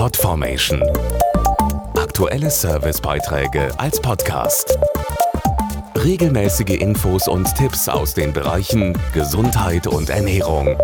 Podformation. Aktuelle Servicebeiträge als Podcast. Regelmäßige Infos und Tipps aus den Bereichen Gesundheit und Ernährung.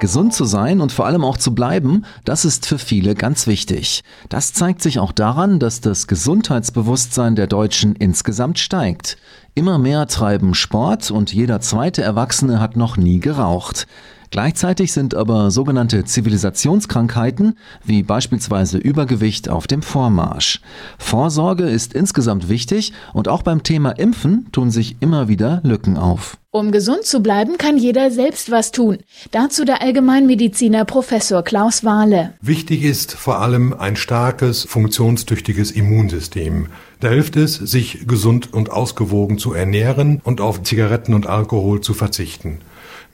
Gesund zu sein und vor allem auch zu bleiben, das ist für viele ganz wichtig. Das zeigt sich auch daran, dass das Gesundheitsbewusstsein der Deutschen insgesamt steigt. Immer mehr treiben Sport und jeder zweite Erwachsene hat noch nie geraucht. Gleichzeitig sind aber sogenannte Zivilisationskrankheiten wie beispielsweise Übergewicht auf dem Vormarsch. Vorsorge ist insgesamt wichtig und auch beim Thema Impfen tun sich immer wieder Lücken auf. Um gesund zu bleiben, kann jeder selbst was tun. Dazu der Allgemeinmediziner Professor Klaus Wahle. Wichtig ist vor allem ein starkes, funktionstüchtiges Immunsystem. Da hilft es, sich gesund und ausgewogen zu ernähren und auf Zigaretten und Alkohol zu verzichten.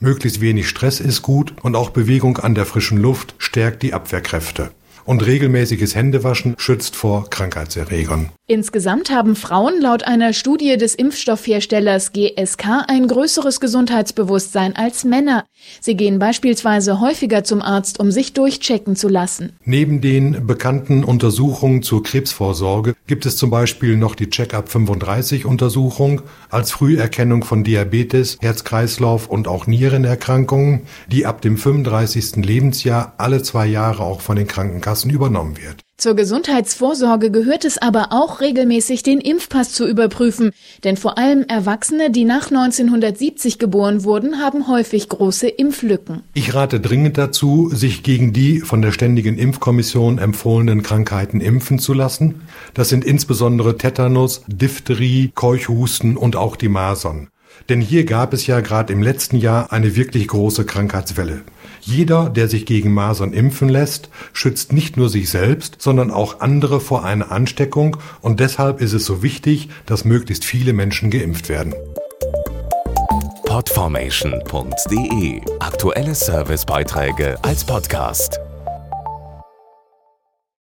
Möglichst wenig Stress ist gut und auch Bewegung an der frischen Luft stärkt die Abwehrkräfte und regelmäßiges Händewaschen schützt vor Krankheitserregern. Insgesamt haben Frauen laut einer Studie des Impfstoffherstellers GSK ein größeres Gesundheitsbewusstsein als Männer. Sie gehen beispielsweise häufiger zum Arzt, um sich durchchecken zu lassen. Neben den bekannten Untersuchungen zur Krebsvorsorge gibt es zum Beispiel noch die Check-up 35 Untersuchung als Früherkennung von Diabetes, Herz-Kreislauf und auch Nierenerkrankungen, die ab dem 35. Lebensjahr alle zwei Jahre auch von den Krankenkassen Krankenkassen übernommen wird. Zur Gesundheitsvorsorge gehört es aber auch regelmäßig den Impfpass zu überprüfen, denn vor allem Erwachsene, die nach 1970 geboren wurden, haben häufig große Impflücken. Ich rate dringend dazu, sich gegen die von der Ständigen Impfkommission empfohlenen Krankheiten impfen zu lassen. Das sind insbesondere Tetanus, Diphtherie, Keuchhusten und auch die Masern. Denn hier gab es ja gerade im letzten Jahr eine wirklich große Krankheitswelle. Jeder, der sich gegen Masern impfen lässt, schützt nicht nur sich selbst, sondern auch andere vor einer Ansteckung und deshalb ist es so wichtig, dass möglichst viele Menschen geimpft werden. Podformation.de Aktuelle Servicebeiträge als Podcast.